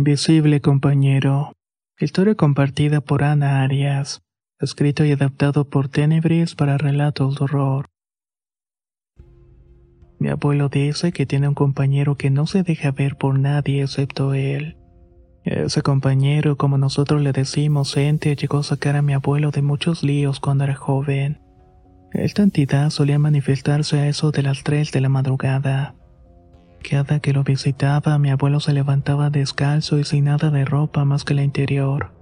invisible compañero. Historia compartida por Ana Arias. Escrito y adaptado por Tenebris para relatos de horror. Mi abuelo dice que tiene un compañero que no se deja ver por nadie excepto él. Ese compañero, como nosotros le decimos, ente, llegó a sacar a mi abuelo de muchos líos cuando era joven. Esta entidad solía manifestarse a eso de las 3 de la madrugada. Cada que lo visitaba, mi abuelo se levantaba descalzo y sin nada de ropa más que la interior.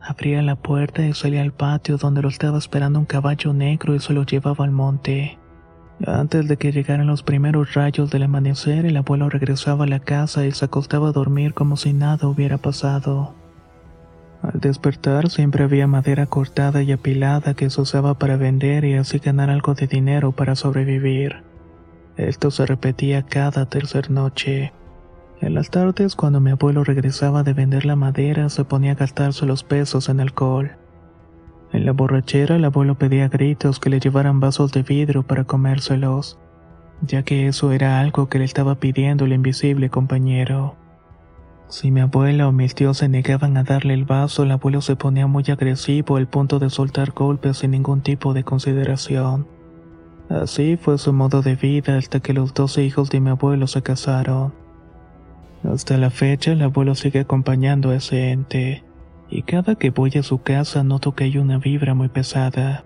Abría la puerta y salía al patio donde lo estaba esperando un caballo negro y se lo llevaba al monte. Antes de que llegaran los primeros rayos del amanecer, el abuelo regresaba a la casa y se acostaba a dormir como si nada hubiera pasado. Al despertar siempre había madera cortada y apilada que se usaba para vender y así ganar algo de dinero para sobrevivir. Esto se repetía cada tercer noche. En las tardes, cuando mi abuelo regresaba de vender la madera, se ponía a gastarse los pesos en alcohol. En la borrachera, el abuelo pedía a gritos que le llevaran vasos de vidrio para comérselos, ya que eso era algo que le estaba pidiendo el invisible compañero. Si mi abuela o mis tíos se negaban a darle el vaso, el abuelo se ponía muy agresivo al punto de soltar golpes sin ningún tipo de consideración. Así fue su modo de vida hasta que los doce hijos de mi abuelo se casaron. Hasta la fecha el abuelo sigue acompañando a ese ente, y cada que voy a su casa noto que hay una vibra muy pesada.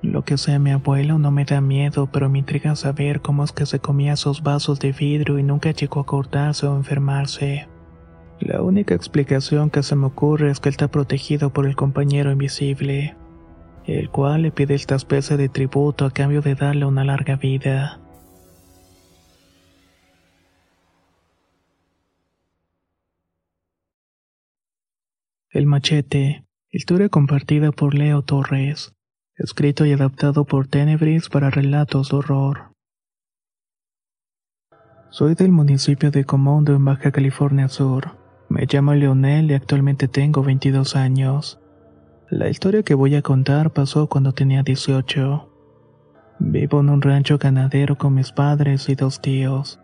Lo que sea mi abuelo no me da miedo, pero me intriga saber cómo es que se comía esos vasos de vidrio y nunca llegó a cortarse o enfermarse. La única explicación que se me ocurre es que él está protegido por el compañero invisible, el cual le pide esta especie de tributo a cambio de darle una larga vida. El machete, historia compartida por Leo Torres, escrito y adaptado por Tenebris para relatos de horror. Soy del municipio de Comondo en Baja California Sur. Me llamo Leonel y actualmente tengo 22 años. La historia que voy a contar pasó cuando tenía 18. Vivo en un rancho ganadero con mis padres y dos tíos.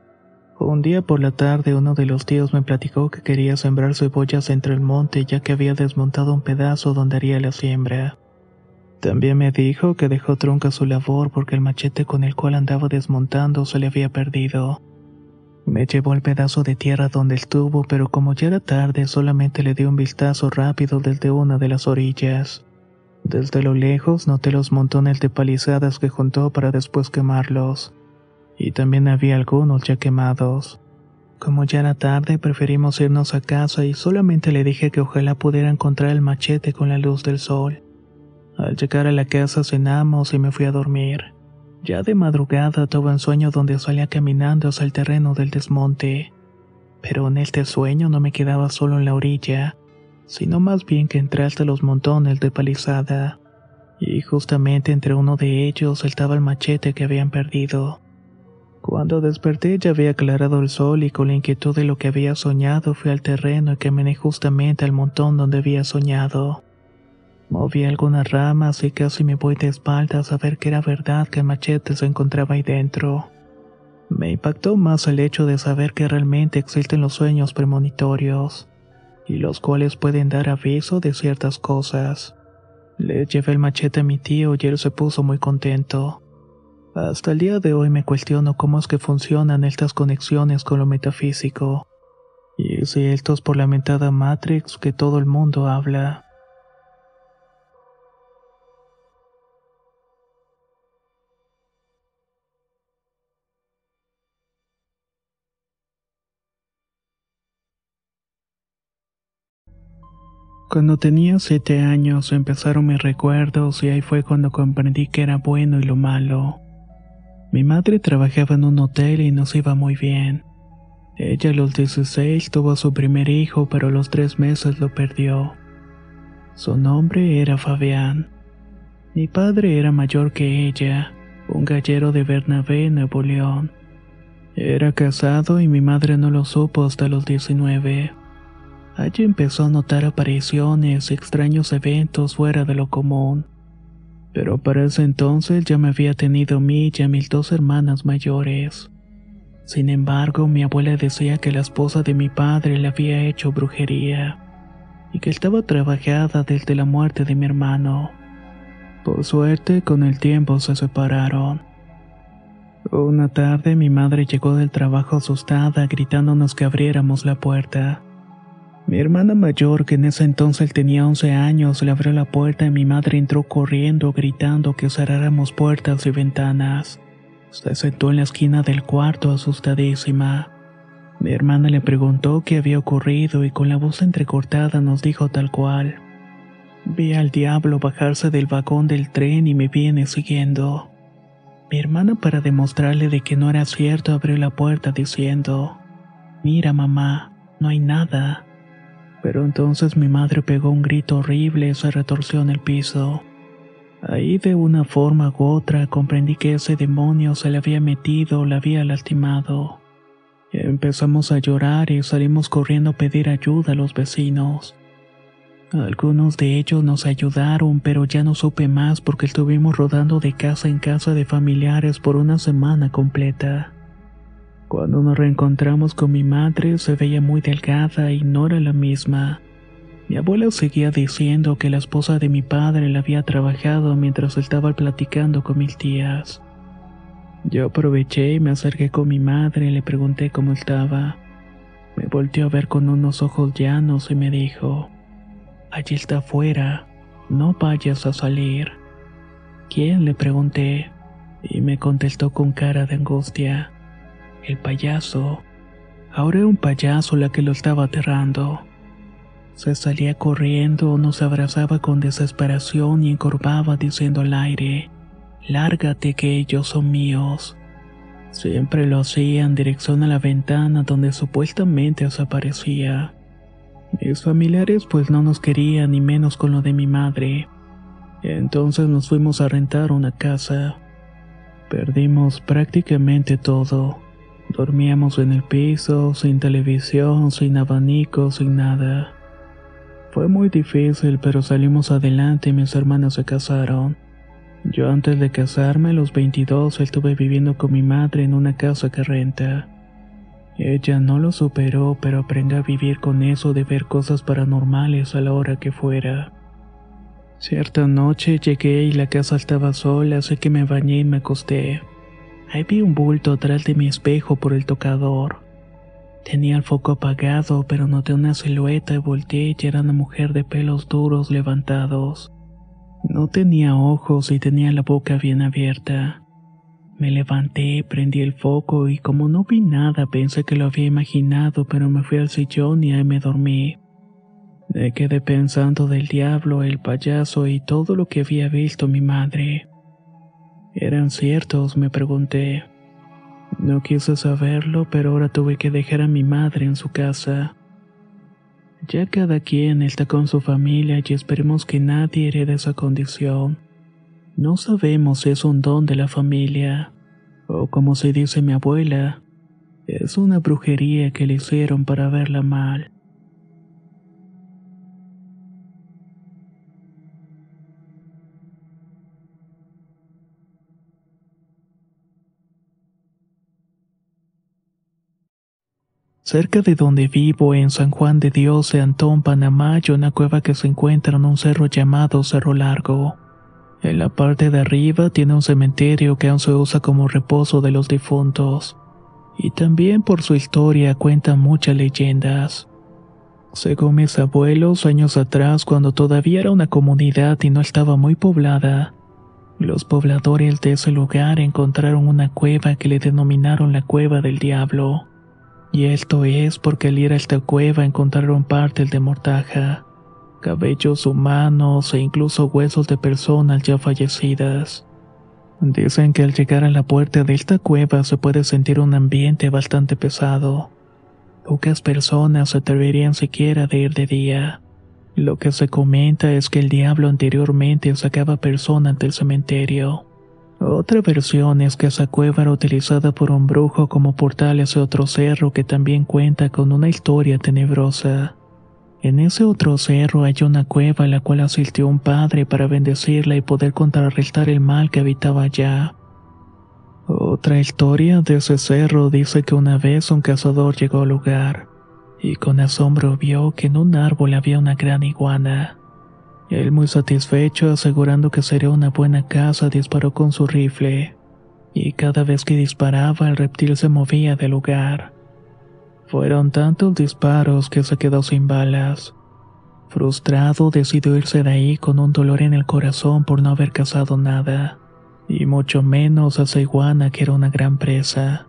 Un día por la tarde uno de los tíos me platicó que quería sembrar cebollas entre el monte ya que había desmontado un pedazo donde haría la siembra. También me dijo que dejó trunca su labor porque el machete con el cual andaba desmontando se le había perdido. Me llevó el pedazo de tierra donde estuvo, pero como ya era tarde, solamente le di un vistazo rápido desde una de las orillas. Desde lo lejos noté los montones de palizadas que juntó para después quemarlos. Y también había algunos ya quemados. Como ya era tarde, preferimos irnos a casa y solamente le dije que ojalá pudiera encontrar el machete con la luz del sol. Al llegar a la casa cenamos y me fui a dormir. Ya de madrugada tuve un sueño donde salía caminando hacia el terreno del desmonte. Pero en este sueño no me quedaba solo en la orilla, sino más bien que entré hasta los montones de palizada. Y justamente entre uno de ellos estaba el machete que habían perdido. Cuando desperté ya había aclarado el sol y con la inquietud de lo que había soñado fui al terreno y caminé justamente al montón donde había soñado. Moví algunas ramas y casi me voy de espaldas a ver que era verdad que el machete se encontraba ahí dentro. Me impactó más el hecho de saber que realmente existen los sueños premonitorios, y los cuales pueden dar aviso de ciertas cosas. Le llevé el machete a mi tío y él se puso muy contento. Hasta el día de hoy me cuestiono cómo es que funcionan estas conexiones con lo metafísico. Y si esto es por la mentada Matrix que todo el mundo habla. Cuando tenía siete años empezaron mis recuerdos y ahí fue cuando comprendí que era bueno y lo malo. Mi madre trabajaba en un hotel y nos iba muy bien. Ella a los 16 tuvo a su primer hijo, pero a los tres meses lo perdió. Su nombre era Fabián. Mi padre era mayor que ella, un gallero de Bernabé, Nuevo León. Era casado y mi madre no lo supo hasta los 19. Allí empezó a notar apariciones extraños eventos fuera de lo común. Pero para ese entonces ya me había tenido a mí y a mis dos hermanas mayores. Sin embargo, mi abuela decía que la esposa de mi padre le había hecho brujería y que estaba trabajada desde la muerte de mi hermano. Por suerte, con el tiempo se separaron. Una tarde mi madre llegó del trabajo asustada gritándonos que abriéramos la puerta. Mi hermana mayor, que en ese entonces tenía 11 años, le abrió la puerta y mi madre entró corriendo gritando que cerráramos puertas y ventanas. Se sentó en la esquina del cuarto asustadísima. Mi hermana le preguntó qué había ocurrido y con la voz entrecortada nos dijo tal cual. Vi al diablo bajarse del vagón del tren y me viene siguiendo. Mi hermana para demostrarle de que no era cierto abrió la puerta diciendo, Mira mamá, no hay nada. Pero entonces mi madre pegó un grito horrible y se retorció en el piso. Ahí de una forma u otra comprendí que ese demonio se le había metido o la había lastimado. Empezamos a llorar y salimos corriendo a pedir ayuda a los vecinos. Algunos de ellos nos ayudaron, pero ya no supe más porque estuvimos rodando de casa en casa de familiares por una semana completa. Cuando nos reencontramos con mi madre se veía muy delgada y no era la misma. Mi abuela seguía diciendo que la esposa de mi padre la había trabajado mientras estaba platicando con mis tías. Yo aproveché y me acerqué con mi madre y le pregunté cómo estaba. Me volteó a ver con unos ojos llanos y me dijo, Allí está afuera, no vayas a salir. ¿Quién? le pregunté, y me contestó con cara de angustia. El payaso. Ahora era un payaso la que lo estaba aterrando. Se salía corriendo, nos abrazaba con desesperación y encorvaba diciendo al aire, Lárgate que ellos son míos. Siempre lo hacía en dirección a la ventana donde supuestamente desaparecía. Mis familiares pues no nos querían ni menos con lo de mi madre. Entonces nos fuimos a rentar una casa. Perdimos prácticamente todo. Dormíamos en el piso, sin televisión, sin abanico, sin nada. Fue muy difícil, pero salimos adelante y mis hermanas se casaron. Yo antes de casarme, a los 22, estuve viviendo con mi madre en una casa que renta. Ella no lo superó, pero aprendió a vivir con eso de ver cosas paranormales a la hora que fuera. Cierta noche llegué y la casa estaba sola, así que me bañé y me acosté. Ahí vi un bulto atrás de mi espejo por el tocador. Tenía el foco apagado, pero noté una silueta y volteé y era una mujer de pelos duros levantados. No tenía ojos y tenía la boca bien abierta. Me levanté, prendí el foco y como no vi nada pensé que lo había imaginado, pero me fui al sillón y ahí me dormí. Me quedé pensando del diablo, el payaso y todo lo que había visto mi madre. ¿Eran ciertos? me pregunté. No quise saberlo, pero ahora tuve que dejar a mi madre en su casa. Ya cada quien está con su familia y esperemos que nadie herede esa condición. No sabemos si es un don de la familia, o como se dice mi abuela, es una brujería que le hicieron para verla mal. Cerca de donde vivo, en San Juan de Dios de Antón, Panamá, hay una cueva que se encuentra en un cerro llamado Cerro Largo. En la parte de arriba tiene un cementerio que aún se usa como reposo de los difuntos. Y también por su historia cuenta muchas leyendas. Según mis abuelos, años atrás, cuando todavía era una comunidad y no estaba muy poblada, los pobladores de ese lugar encontraron una cueva que le denominaron la Cueva del Diablo. Y esto es porque al ir a esta cueva encontraron partes de mortaja. cabellos humanos e incluso huesos de personas ya fallecidas. Dicen que al llegar a la puerta de esta cueva se puede sentir un ambiente bastante pesado. Pocas personas se atreverían siquiera de ir de día. Lo que se comenta es que el diablo anteriormente sacaba personas del cementerio. Otra versión es que esa cueva era utilizada por un brujo como portal hacia otro cerro que también cuenta con una historia tenebrosa. En ese otro cerro hay una cueva a la cual asistió un padre para bendecirla y poder contrarrestar el mal que habitaba allá. Otra historia de ese cerro dice que una vez un cazador llegó al lugar y con asombro vio que en un árbol había una gran iguana. Él muy satisfecho, asegurando que sería una buena caza, disparó con su rifle, y cada vez que disparaba el reptil se movía del lugar. Fueron tantos disparos que se quedó sin balas. Frustrado, decidió irse de ahí con un dolor en el corazón por no haber cazado nada, y mucho menos a esa que era una gran presa.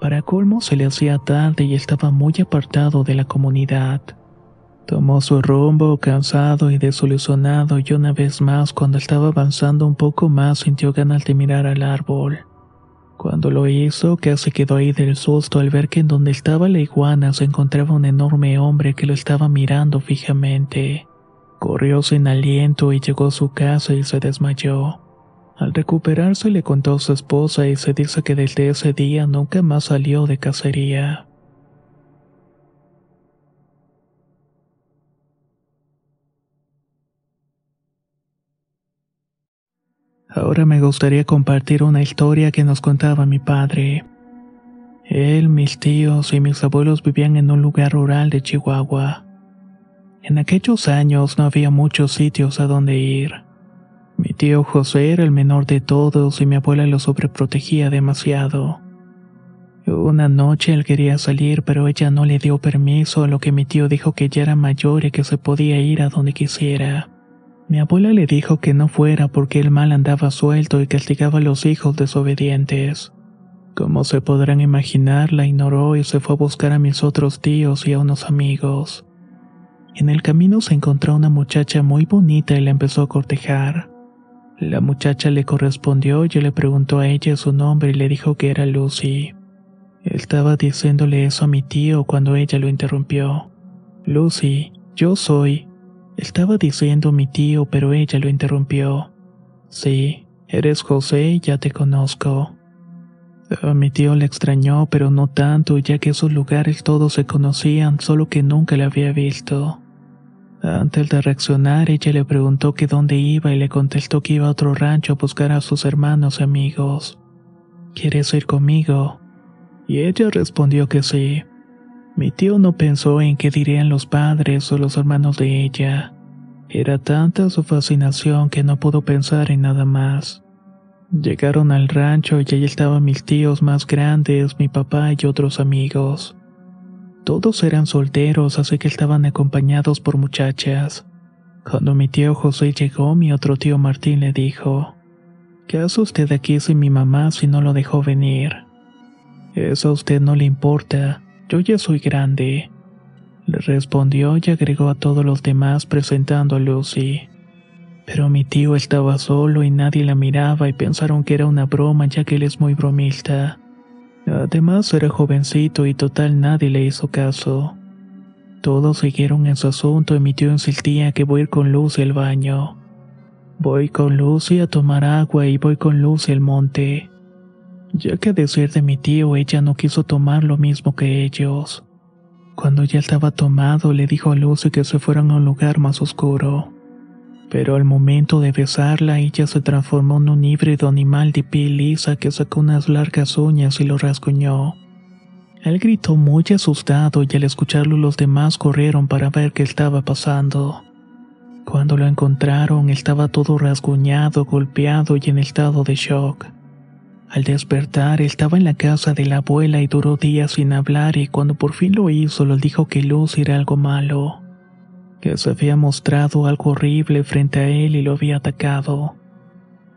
Para colmo se le hacía tarde y estaba muy apartado de la comunidad. Tomó su rumbo cansado y desilusionado y una vez más cuando estaba avanzando un poco más sintió ganas de mirar al árbol. Cuando lo hizo, casi quedó ahí del susto al ver que en donde estaba la iguana se encontraba un enorme hombre que lo estaba mirando fijamente. Corrió sin aliento y llegó a su casa y se desmayó. Al recuperarse le contó a su esposa y se dice que desde ese día nunca más salió de cacería. Ahora me gustaría compartir una historia que nos contaba mi padre. Él, mis tíos y mis abuelos vivían en un lugar rural de Chihuahua. En aquellos años no había muchos sitios a donde ir. Mi tío José era el menor de todos y mi abuela lo sobreprotegía demasiado. Una noche él quería salir pero ella no le dio permiso a lo que mi tío dijo que ya era mayor y que se podía ir a donde quisiera. Mi abuela le dijo que no fuera porque el mal andaba suelto y castigaba a los hijos desobedientes. Como se podrán imaginar, la ignoró y se fue a buscar a mis otros tíos y a unos amigos. En el camino se encontró una muchacha muy bonita y la empezó a cortejar. La muchacha le correspondió y le preguntó a ella su nombre y le dijo que era Lucy. Estaba diciéndole eso a mi tío cuando ella lo interrumpió. Lucy, yo soy, estaba diciendo mi tío, pero ella lo interrumpió. Sí, eres José ya te conozco. A mi tío le extrañó, pero no tanto, ya que esos lugares todos se conocían, solo que nunca la había visto. Antes de reaccionar, ella le preguntó que dónde iba y le contestó que iba a otro rancho a buscar a sus hermanos y amigos. ¿Quieres ir conmigo? Y ella respondió que sí. Mi tío no pensó en qué dirían los padres o los hermanos de ella. Era tanta su fascinación que no pudo pensar en nada más. Llegaron al rancho y allí estaban mis tíos más grandes, mi papá y otros amigos. Todos eran solteros, así que estaban acompañados por muchachas. Cuando mi tío José llegó, mi otro tío Martín le dijo, ¿Qué hace usted aquí sin mi mamá si no lo dejó venir? Eso a usted no le importa. Yo ya soy grande. Le respondió y agregó a todos los demás presentando a Lucy. Pero mi tío estaba solo y nadie la miraba y pensaron que era una broma ya que él es muy bromista. Además era jovencito y total nadie le hizo caso. Todos siguieron en su asunto y mi tío insistía que voy a ir con Lucy al baño. Voy con Lucy a tomar agua y voy con Lucy al monte ya que decir de mi tío ella no quiso tomar lo mismo que ellos. Cuando ya estaba tomado le dijo a Lucy que se fueran a un lugar más oscuro. Pero al momento de besarla ella se transformó en un híbrido animal de piel lisa que sacó unas largas uñas y lo rasguñó. Él gritó muy asustado y al escucharlo los demás corrieron para ver qué estaba pasando. Cuando lo encontraron estaba todo rasguñado, golpeado y en estado de shock. Al despertar estaba en la casa de la abuela y duró días sin hablar y cuando por fin lo hizo le dijo que Lucy era algo malo, que se había mostrado algo horrible frente a él y lo había atacado.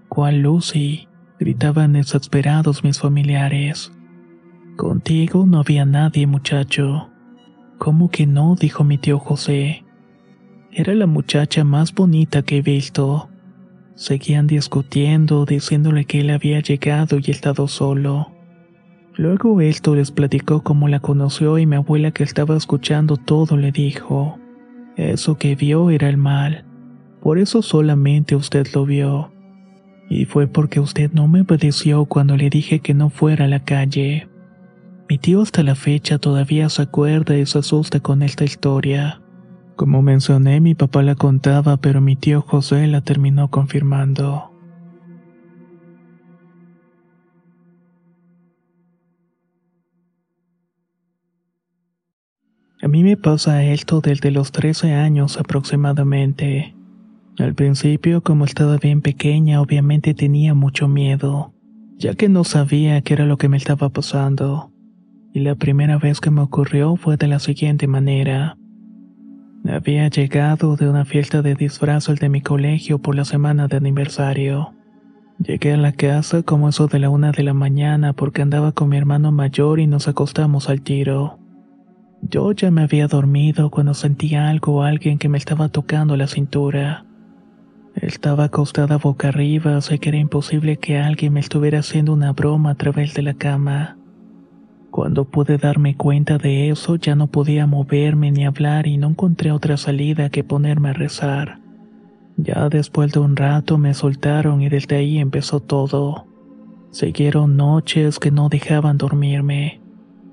¿Cuál Lucy? gritaban desesperados mis familiares. Contigo no había nadie, muchacho. ¿Cómo que no? dijo mi tío José. Era la muchacha más bonita que he visto. Seguían discutiendo, diciéndole que él había llegado y estado solo. Luego esto les platicó cómo la conoció y mi abuela que estaba escuchando todo le dijo, eso que vio era el mal, por eso solamente usted lo vio. Y fue porque usted no me obedeció cuando le dije que no fuera a la calle. Mi tío hasta la fecha todavía se acuerda y se asusta con esta historia. Como mencioné, mi papá la contaba, pero mi tío José la terminó confirmando. A mí me pasa esto desde los 13 años aproximadamente. Al principio, como estaba bien pequeña, obviamente tenía mucho miedo, ya que no sabía qué era lo que me estaba pasando. Y la primera vez que me ocurrió fue de la siguiente manera. Había llegado de una fiesta de disfraces de mi colegio por la semana de aniversario. Llegué a la casa como eso de la una de la mañana porque andaba con mi hermano mayor y nos acostamos al tiro. Yo ya me había dormido cuando sentí algo o alguien que me estaba tocando la cintura. Estaba acostada boca arriba, sé que era imposible que alguien me estuviera haciendo una broma a través de la cama. Cuando pude darme cuenta de eso ya no podía moverme ni hablar y no encontré otra salida que ponerme a rezar. Ya después de un rato me soltaron y desde ahí empezó todo. Siguieron noches que no dejaban dormirme.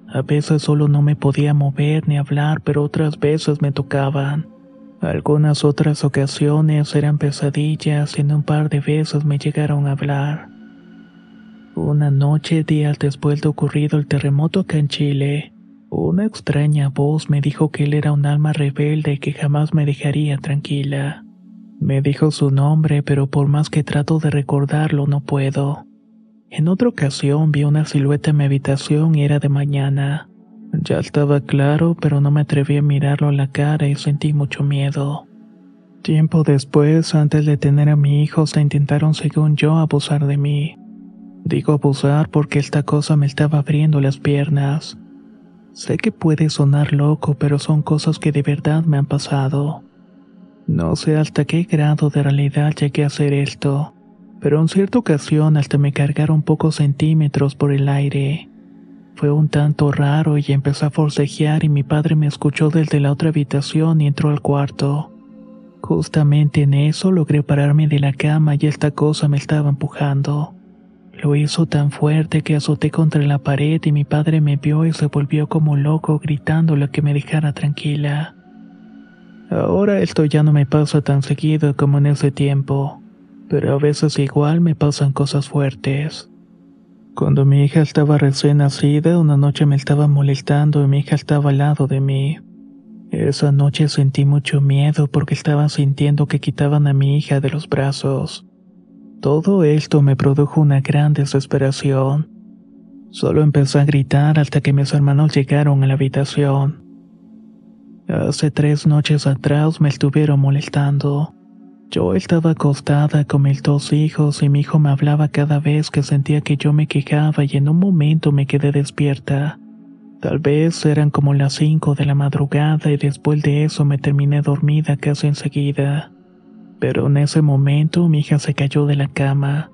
A veces solo no me podía mover ni hablar, pero otras veces me tocaban. Algunas otras ocasiones eran pesadillas y en un par de veces me llegaron a hablar. Una noche, días después de ocurrido el terremoto acá en Chile, una extraña voz me dijo que él era un alma rebelde y que jamás me dejaría tranquila. Me dijo su nombre, pero por más que trato de recordarlo no puedo. En otra ocasión vi una silueta en mi habitación y era de mañana. Ya estaba claro, pero no me atreví a mirarlo a la cara y sentí mucho miedo. Tiempo después, antes de tener a mi hijo, se intentaron, según yo, abusar de mí. Digo abusar porque esta cosa me estaba abriendo las piernas. Sé que puede sonar loco, pero son cosas que de verdad me han pasado. No sé hasta qué grado de realidad llegué a hacer esto pero en cierta ocasión hasta me cargaron pocos centímetros por el aire. Fue un tanto raro y empecé a forcejear y mi padre me escuchó desde la otra habitación y entró al cuarto. Justamente en eso logré pararme de la cama y esta cosa me estaba empujando. Lo hizo tan fuerte que azoté contra la pared y mi padre me vio y se volvió como loco gritándole que me dejara tranquila. Ahora esto ya no me pasa tan seguido como en ese tiempo pero a veces igual me pasan cosas fuertes. Cuando mi hija estaba recién nacida, una noche me estaba molestando y mi hija estaba al lado de mí. Esa noche sentí mucho miedo porque estaba sintiendo que quitaban a mi hija de los brazos. Todo esto me produjo una gran desesperación. Solo empecé a gritar hasta que mis hermanos llegaron a la habitación. Hace tres noches atrás me estuvieron molestando. Yo estaba acostada con mis dos hijos y mi hijo me hablaba cada vez que sentía que yo me quejaba y en un momento me quedé despierta. Tal vez eran como las cinco de la madrugada y después de eso me terminé dormida casi enseguida. Pero en ese momento mi hija se cayó de la cama.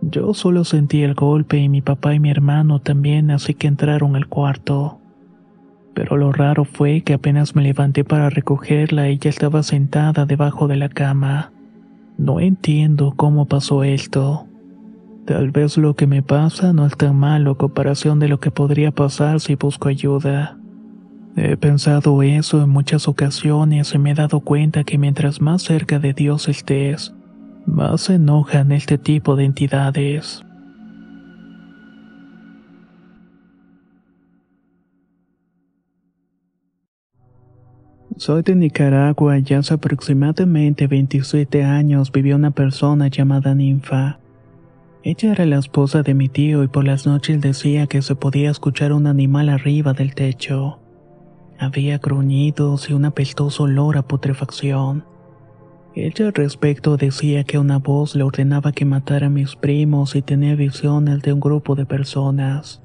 Yo solo sentí el golpe y mi papá y mi hermano también, así que entraron al cuarto pero lo raro fue que apenas me levanté para recogerla ella estaba sentada debajo de la cama. No entiendo cómo pasó esto. Tal vez lo que me pasa no es tan malo a comparación de lo que podría pasar si busco ayuda. He pensado eso en muchas ocasiones y me he dado cuenta que mientras más cerca de Dios estés, más se enojan este tipo de entidades. Soy de Nicaragua y hace aproximadamente 27 años vivió una persona llamada Ninfa. Ella era la esposa de mi tío y por las noches decía que se podía escuchar un animal arriba del techo. Había gruñidos y un apestoso olor a putrefacción. Ella al respecto decía que una voz le ordenaba que matara a mis primos y tenía visiones de un grupo de personas.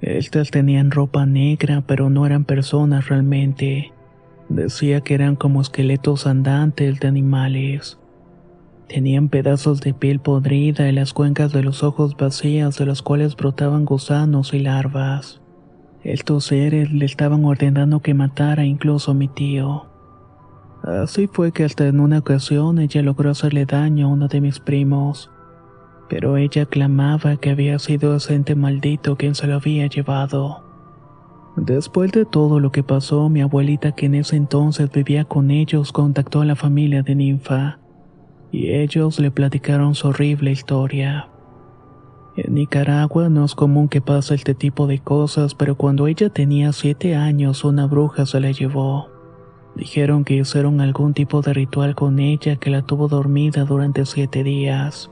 Estas tenían ropa negra pero no eran personas realmente Decía que eran como esqueletos andantes de animales. Tenían pedazos de piel podrida y las cuencas de los ojos vacías de los cuales brotaban gusanos y larvas. Estos seres le estaban ordenando que matara incluso a mi tío. Así fue que hasta en una ocasión ella logró hacerle daño a uno de mis primos, pero ella clamaba que había sido ese ente maldito quien se lo había llevado. Después de todo lo que pasó, mi abuelita que en ese entonces vivía con ellos contactó a la familia de Ninfa, y ellos le platicaron su horrible historia. En Nicaragua no es común que pase este tipo de cosas, pero cuando ella tenía siete años una bruja se la llevó. Dijeron que hicieron algún tipo de ritual con ella que la tuvo dormida durante siete días.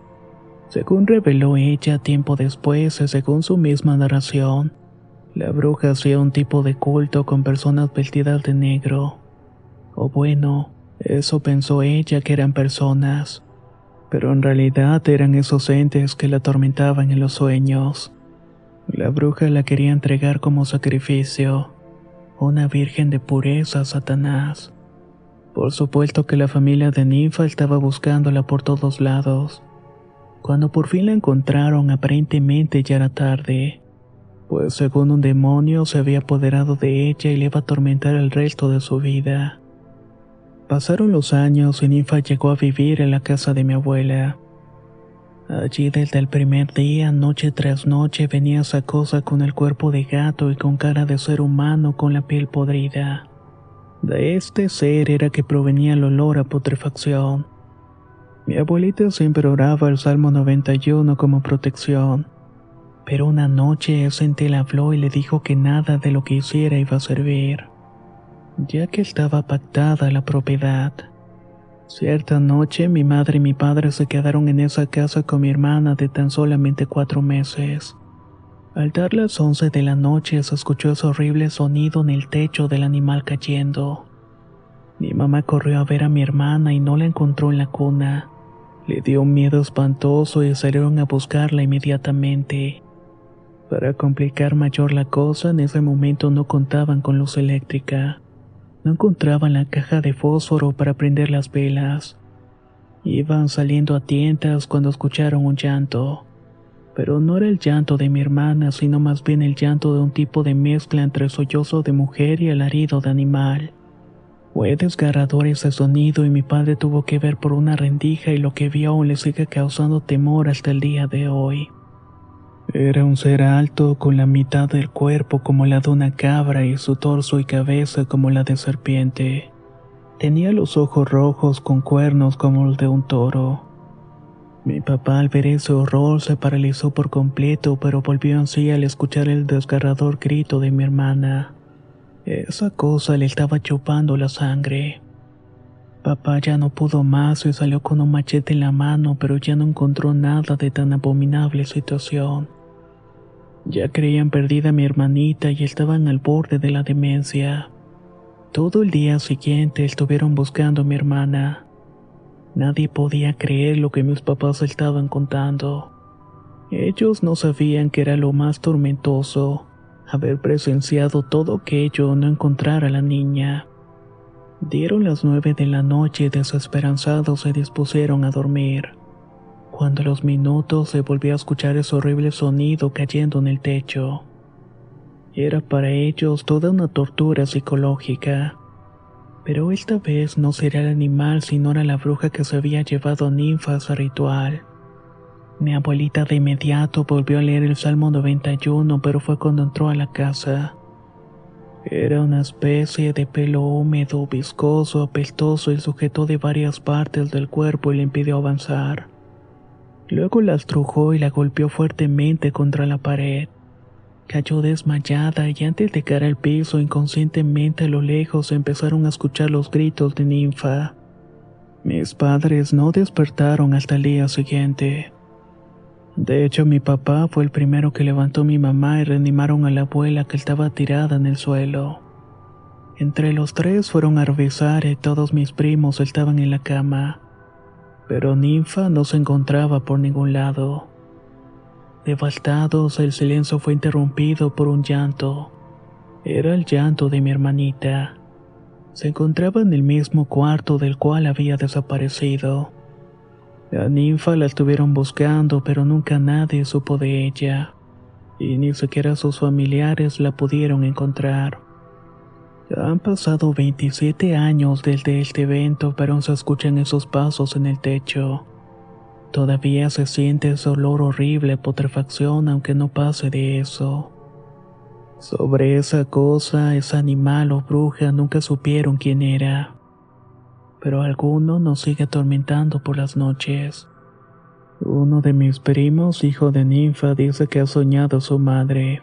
Según reveló ella tiempo después y según su misma narración, la bruja hacía un tipo de culto con personas vestidas de negro. O bueno, eso pensó ella que eran personas pero en realidad eran esos entes que la atormentaban en los sueños. La bruja la quería entregar como sacrificio, una virgen de pureza a Satanás. Por supuesto que la familia de Ninfa estaba buscándola por todos lados. Cuando por fin la encontraron, aparentemente ya era tarde, pues según un demonio se había apoderado de ella y le iba a atormentar el resto de su vida. Pasaron los años y Ninfa llegó a vivir en la casa de mi abuela. Allí desde el primer día, noche tras noche, venía esa cosa con el cuerpo de gato y con cara de ser humano con la piel podrida. De este ser era que provenía el olor a putrefacción. Mi abuelita siempre oraba el Salmo 91 como protección, pero una noche ese ente le habló y le dijo que nada de lo que hiciera iba a servir ya que estaba pactada la propiedad. Cierta noche mi madre y mi padre se quedaron en esa casa con mi hermana de tan solamente cuatro meses. Al dar las once de la noche se escuchó ese horrible sonido en el techo del animal cayendo. Mi mamá corrió a ver a mi hermana y no la encontró en la cuna. Le dio un miedo espantoso y salieron a buscarla inmediatamente. Para complicar mayor la cosa, en ese momento no contaban con luz eléctrica. No encontraban la caja de fósforo para prender las velas. Iban saliendo a tientas cuando escucharon un llanto. Pero no era el llanto de mi hermana, sino más bien el llanto de un tipo de mezcla entre el sollozo de mujer y el alarido de animal. Fue desgarrador ese sonido y mi padre tuvo que ver por una rendija y lo que vio aún le sigue causando temor hasta el día de hoy. Era un ser alto con la mitad del cuerpo como la de una cabra y su torso y cabeza como la de serpiente. Tenía los ojos rojos con cuernos como los de un toro. Mi papá al ver ese horror se paralizó por completo, pero volvió en sí al escuchar el desgarrador grito de mi hermana. Esa cosa le estaba chupando la sangre. Papá ya no pudo más y salió con un machete en la mano, pero ya no encontró nada de tan abominable situación. Ya creían perdida a mi hermanita y estaban al borde de la demencia. Todo el día siguiente estuvieron buscando a mi hermana. Nadie podía creer lo que mis papás estaban contando. Ellos no sabían que era lo más tormentoso, haber presenciado todo aquello no encontrar a la niña. Dieron las nueve de la noche y desesperanzados se dispusieron a dormir. Cuando los minutos se volvió a escuchar ese horrible sonido cayendo en el techo. Era para ellos toda una tortura psicológica. Pero esta vez no sería el animal, sino era la bruja que se había llevado a ninfas a ritual. Mi abuelita de inmediato volvió a leer el Salmo 91, pero fue cuando entró a la casa. Era una especie de pelo húmedo, viscoso, apestoso y sujetó de varias partes del cuerpo y le impidió avanzar. Luego la estrujó y la golpeó fuertemente contra la pared. Cayó desmayada y antes de caer al piso inconscientemente a lo lejos empezaron a escuchar los gritos de ninfa. Mis padres no despertaron hasta el día siguiente. De hecho, mi papá fue el primero que levantó a mi mamá y reanimaron a la abuela que estaba tirada en el suelo. Entre los tres fueron a revisar y todos mis primos estaban en la cama pero Ninfa no se encontraba por ningún lado. Devastados, el silencio fue interrumpido por un llanto. Era el llanto de mi hermanita. Se encontraba en el mismo cuarto del cual había desaparecido. La ninfa la estuvieron buscando, pero nunca nadie supo de ella, y ni siquiera sus familiares la pudieron encontrar. Han pasado 27 años desde este evento, pero aún se escuchan esos pasos en el techo. Todavía se siente ese olor horrible, putrefacción, aunque no pase de eso. Sobre esa cosa, ese animal o bruja nunca supieron quién era. Pero alguno nos sigue atormentando por las noches. Uno de mis primos, hijo de ninfa, dice que ha soñado a su madre.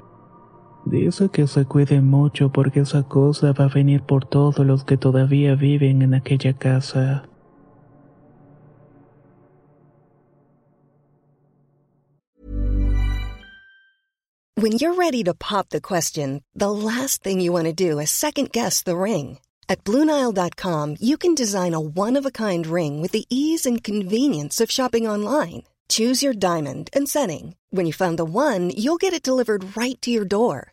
Dice que se cuide mucho porque esa cosa va a venir por todos los que todavía viven en aquella casa. When you're ready to pop the question, the last thing you want to do is second guess the ring. At Bluenile.com, you can design a one of a kind ring with the ease and convenience of shopping online. Choose your diamond and setting. When you find the one, you'll get it delivered right to your door.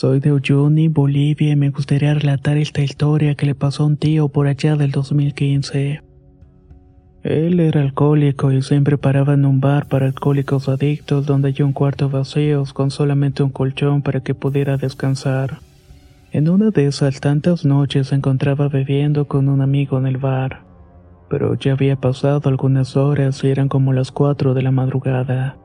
Soy de Uyuni, Bolivia, y me gustaría relatar esta historia que le pasó a un tío por allá del 2015. Él era alcohólico y siempre paraba en un bar para alcohólicos adictos donde hay un cuarto vacío con solamente un colchón para que pudiera descansar. En una de esas tantas noches se encontraba bebiendo con un amigo en el bar, pero ya había pasado algunas horas y eran como las cuatro de la madrugada.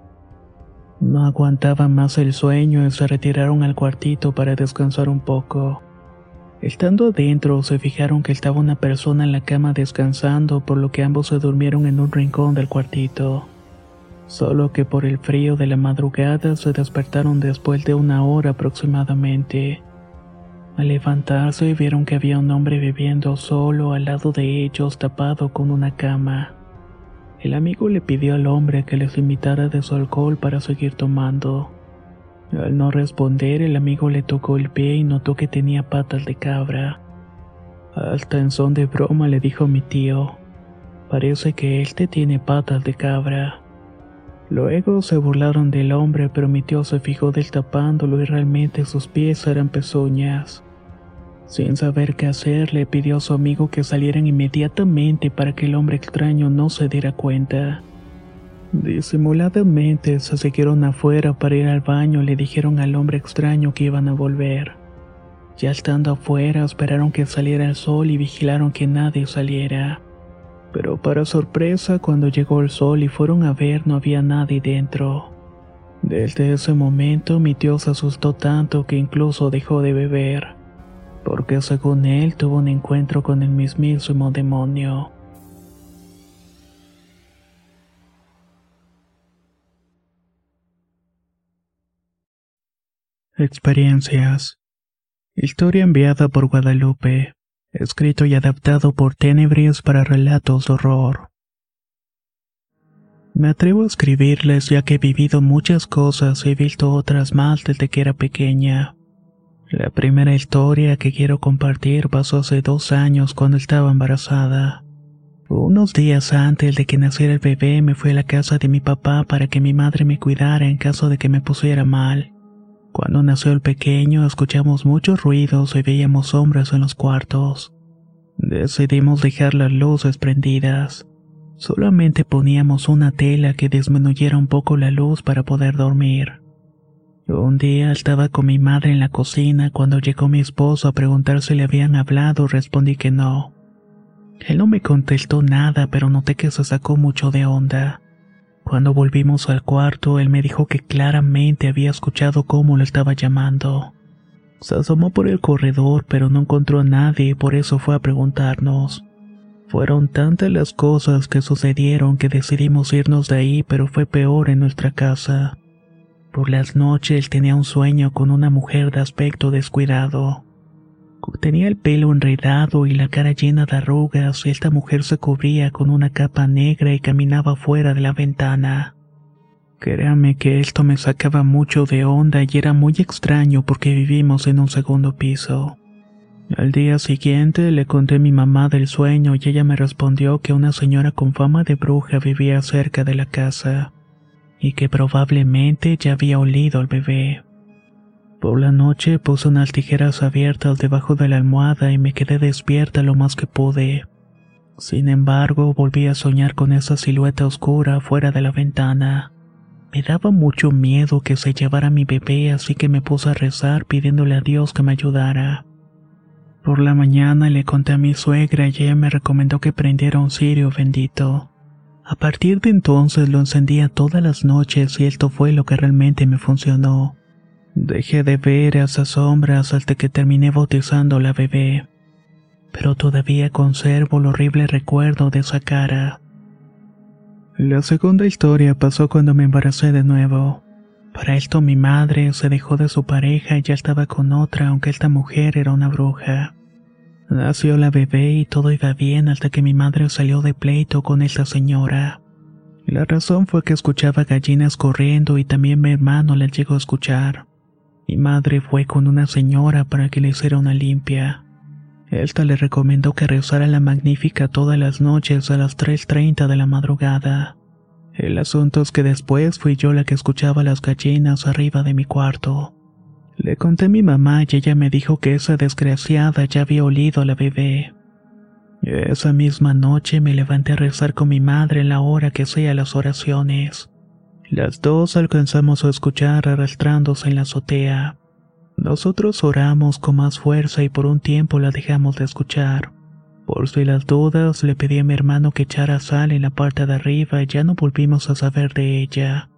No aguantaba más el sueño y se retiraron al cuartito para descansar un poco. Estando adentro, se fijaron que estaba una persona en la cama descansando, por lo que ambos se durmieron en un rincón del cuartito. Solo que por el frío de la madrugada se despertaron después de una hora aproximadamente. Al levantarse vieron que había un hombre viviendo solo al lado de ellos tapado con una cama. El amigo le pidió al hombre que les invitara de su alcohol para seguir tomando. Al no responder, el amigo le tocó el pie y notó que tenía patas de cabra. Hasta en son de broma le dijo mi tío, parece que este tiene patas de cabra. Luego se burlaron del hombre, pero mi tío se fijó tapándolo y realmente sus pies eran pezuñas. Sin saber qué hacer, le pidió a su amigo que salieran inmediatamente para que el hombre extraño no se diera cuenta. Disimuladamente se siguieron afuera para ir al baño y le dijeron al hombre extraño que iban a volver. Ya estando afuera, esperaron que saliera el sol y vigilaron que nadie saliera. Pero para sorpresa, cuando llegó el sol y fueron a ver, no había nadie dentro. Desde ese momento mi tío se asustó tanto que incluso dejó de beber porque según él tuvo un encuentro con el mismísimo demonio. Experiencias. Historia enviada por Guadalupe. Escrito y adaptado por Tenebris para relatos de horror. Me atrevo a escribirles ya que he vivido muchas cosas y he visto otras más desde que era pequeña. La primera historia que quiero compartir pasó hace dos años cuando estaba embarazada. Unos días antes de que naciera el bebé me fui a la casa de mi papá para que mi madre me cuidara en caso de que me pusiera mal. Cuando nació el pequeño escuchamos muchos ruidos y veíamos sombras en los cuartos. Decidimos dejar las luces prendidas. Solamente poníamos una tela que disminuyera un poco la luz para poder dormir. Un día estaba con mi madre en la cocina cuando llegó mi esposo a preguntar si le habían hablado, respondí que no. Él no me contestó nada, pero noté que se sacó mucho de onda. Cuando volvimos al cuarto, él me dijo que claramente había escuchado cómo lo estaba llamando. Se asomó por el corredor, pero no encontró a nadie y por eso fue a preguntarnos. Fueron tantas las cosas que sucedieron que decidimos irnos de ahí, pero fue peor en nuestra casa. Por las noches tenía un sueño con una mujer de aspecto descuidado. Tenía el pelo enredado y la cara llena de arrugas y esta mujer se cubría con una capa negra y caminaba fuera de la ventana. Créame que esto me sacaba mucho de onda y era muy extraño porque vivimos en un segundo piso. Al día siguiente le conté a mi mamá del sueño y ella me respondió que una señora con fama de bruja vivía cerca de la casa y que probablemente ya había olido al bebé. Por la noche puse unas tijeras abiertas debajo de la almohada y me quedé despierta lo más que pude. Sin embargo, volví a soñar con esa silueta oscura fuera de la ventana. Me daba mucho miedo que se llevara mi bebé, así que me puse a rezar pidiéndole a Dios que me ayudara. Por la mañana le conté a mi suegra y ella me recomendó que prendiera un cirio bendito. A partir de entonces lo encendía todas las noches y esto fue lo que realmente me funcionó. Dejé de ver esas sombras hasta que terminé bautizando la bebé. Pero todavía conservo el horrible recuerdo de esa cara. La segunda historia pasó cuando me embaracé de nuevo. Para esto mi madre se dejó de su pareja y ya estaba con otra, aunque esta mujer era una bruja. Nació la bebé y todo iba bien hasta que mi madre salió de pleito con esta señora. La razón fue que escuchaba gallinas corriendo y también mi hermano la llegó a escuchar. Mi madre fue con una señora para que le hiciera una limpia. Esta le recomendó que rezara la magnífica todas las noches a las 3.30 de la madrugada. El asunto es que después fui yo la que escuchaba las gallinas arriba de mi cuarto. Le conté a mi mamá y ella me dijo que esa desgraciada ya había olido a la bebé. Esa misma noche me levanté a rezar con mi madre en la hora que sea las oraciones. Las dos alcanzamos a escuchar arrastrándose en la azotea. Nosotros oramos con más fuerza y por un tiempo la dejamos de escuchar. Por si las dudas, le pedí a mi hermano que echara sal en la parte de arriba y ya no volvimos a saber de ella.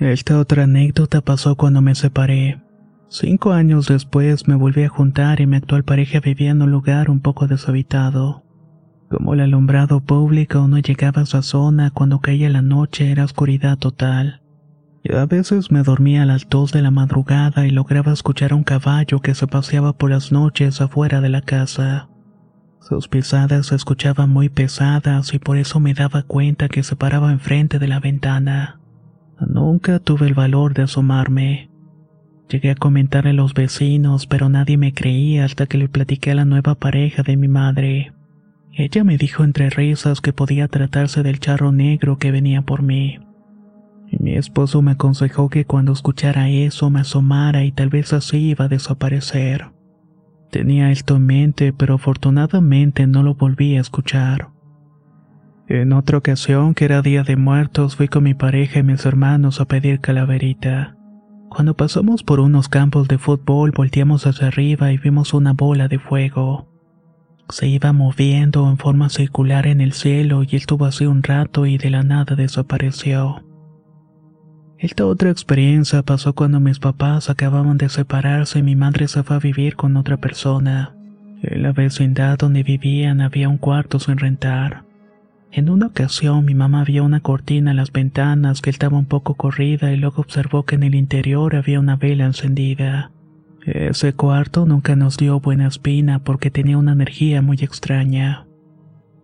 Esta otra anécdota pasó cuando me separé. Cinco años después me volví a juntar y mi actual pareja vivía en un lugar un poco deshabitado. Como el alumbrado público no llegaba a esa zona, cuando caía la noche era oscuridad total. A veces me dormía a las dos de la madrugada y lograba escuchar a un caballo que se paseaba por las noches afuera de la casa. Sus pisadas se escuchaban muy pesadas y por eso me daba cuenta que se paraba enfrente de la ventana. Nunca tuve el valor de asomarme. Llegué a comentar a los vecinos, pero nadie me creía hasta que le platiqué a la nueva pareja de mi madre. Ella me dijo entre risas que podía tratarse del charro negro que venía por mí. Mi esposo me aconsejó que cuando escuchara eso me asomara y tal vez así iba a desaparecer. Tenía esto en mente, pero afortunadamente no lo volví a escuchar. En otra ocasión, que era Día de Muertos, fui con mi pareja y mis hermanos a pedir calaverita. Cuando pasamos por unos campos de fútbol, volteamos hacia arriba y vimos una bola de fuego. Se iba moviendo en forma circular en el cielo y estuvo así un rato y de la nada desapareció. Esta otra experiencia pasó cuando mis papás acababan de separarse y mi madre se fue a vivir con otra persona. En la vecindad donde vivían había un cuarto sin rentar. En una ocasión mi mamá vio una cortina en las ventanas que estaba un poco corrida y luego observó que en el interior había una vela encendida. Ese cuarto nunca nos dio buena espina porque tenía una energía muy extraña.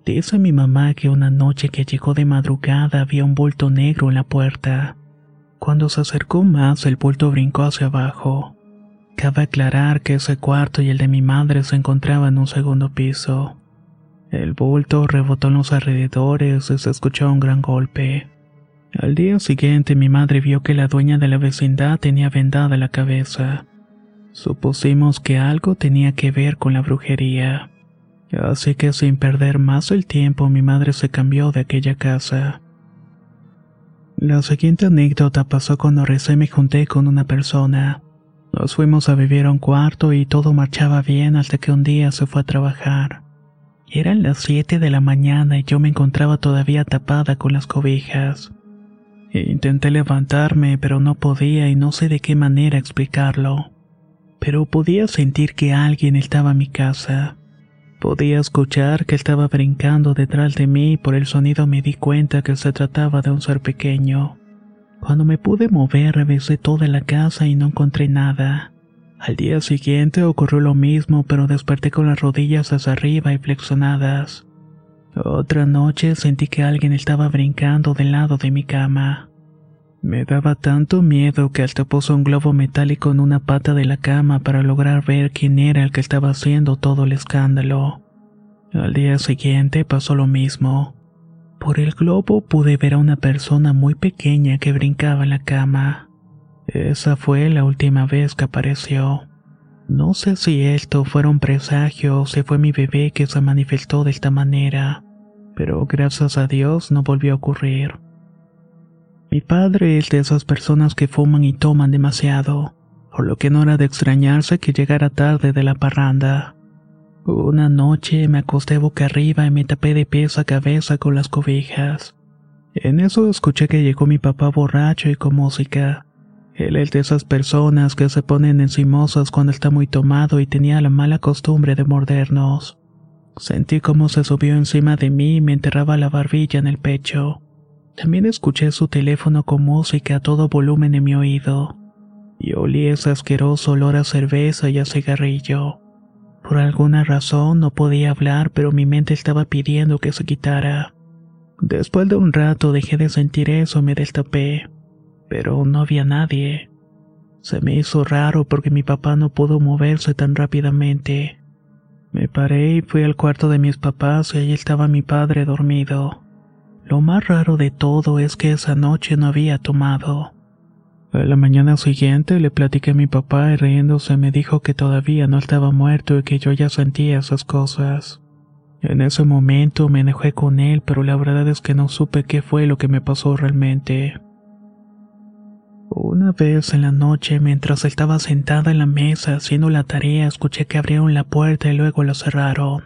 Dice mi mamá que una noche que llegó de madrugada había un bulto negro en la puerta. Cuando se acercó más, el bulto brincó hacia abajo. Cabe aclarar que ese cuarto y el de mi madre se encontraban en un segundo piso. El bulto rebotó en los alrededores y se escuchó un gran golpe. Al día siguiente mi madre vio que la dueña de la vecindad tenía vendada la cabeza. Supusimos que algo tenía que ver con la brujería. Así que sin perder más el tiempo mi madre se cambió de aquella casa. La siguiente anécdota pasó cuando recién me junté con una persona. Nos fuimos a vivir a un cuarto y todo marchaba bien hasta que un día se fue a trabajar. Eran las siete de la mañana y yo me encontraba todavía tapada con las cobijas. Intenté levantarme, pero no podía y no sé de qué manera explicarlo. Pero podía sentir que alguien estaba en mi casa. Podía escuchar que estaba brincando detrás de mí y por el sonido me di cuenta que se trataba de un ser pequeño. Cuando me pude mover revisé toda la casa y no encontré nada. Al día siguiente ocurrió lo mismo, pero desperté con las rodillas hacia arriba y flexionadas. Otra noche sentí que alguien estaba brincando del lado de mi cama. Me daba tanto miedo que hasta puso un globo metálico en una pata de la cama para lograr ver quién era el que estaba haciendo todo el escándalo. Al día siguiente pasó lo mismo. Por el globo pude ver a una persona muy pequeña que brincaba en la cama. Esa fue la última vez que apareció. No sé si esto fuera un presagio o si fue mi bebé que se manifestó de esta manera pero gracias a Dios no volvió a ocurrir. Mi padre es de esas personas que fuman y toman demasiado, por lo que no era de extrañarse que llegara tarde de la parranda. Una noche me acosté boca arriba y me tapé de pies a cabeza con las cobijas. En eso escuché que llegó mi papá borracho y con música. Él es de esas personas que se ponen encimosas cuando está muy tomado y tenía la mala costumbre de mordernos. Sentí cómo se subió encima de mí y me enterraba la barbilla en el pecho. También escuché su teléfono con música a todo volumen en mi oído. Y olí ese asqueroso olor a cerveza y a cigarrillo. Por alguna razón no podía hablar, pero mi mente estaba pidiendo que se quitara. Después de un rato dejé de sentir eso y me destapé. Pero no había nadie. Se me hizo raro porque mi papá no pudo moverse tan rápidamente. Me paré y fui al cuarto de mis papás y allí estaba mi padre dormido. Lo más raro de todo es que esa noche no había tomado. A la mañana siguiente le platiqué a mi papá y riéndose me dijo que todavía no estaba muerto y que yo ya sentía esas cosas. En ese momento me enojé con él, pero la verdad es que no supe qué fue lo que me pasó realmente. Una vez en la noche, mientras estaba sentada en la mesa haciendo la tarea, escuché que abrieron la puerta y luego la cerraron.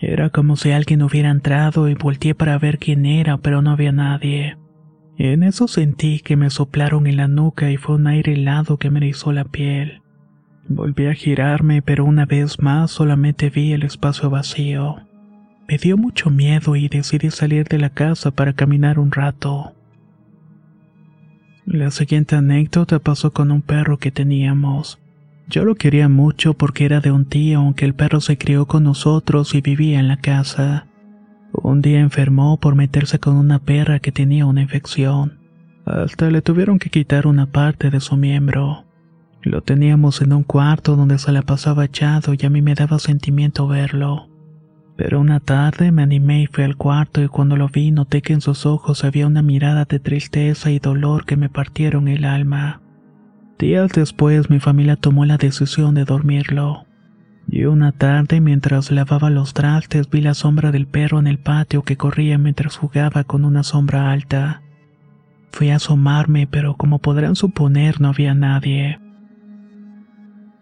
Era como si alguien hubiera entrado y volteé para ver quién era, pero no había nadie. En eso sentí que me soplaron en la nuca y fue un aire helado que me erizó la piel. Volví a girarme, pero una vez más solamente vi el espacio vacío. Me dio mucho miedo y decidí salir de la casa para caminar un rato. La siguiente anécdota pasó con un perro que teníamos. Yo lo quería mucho porque era de un tío, aunque el perro se crió con nosotros y vivía en la casa. Un día enfermó por meterse con una perra que tenía una infección. Hasta le tuvieron que quitar una parte de su miembro. Lo teníamos en un cuarto donde se la pasaba echado y a mí me daba sentimiento verlo. Pero una tarde me animé y fui al cuarto y cuando lo vi noté que en sus ojos había una mirada de tristeza y dolor que me partieron el alma. Días después mi familia tomó la decisión de dormirlo. Y una tarde mientras lavaba los trastes vi la sombra del perro en el patio que corría mientras jugaba con una sombra alta. Fui a asomarme, pero como podrán suponer no había nadie.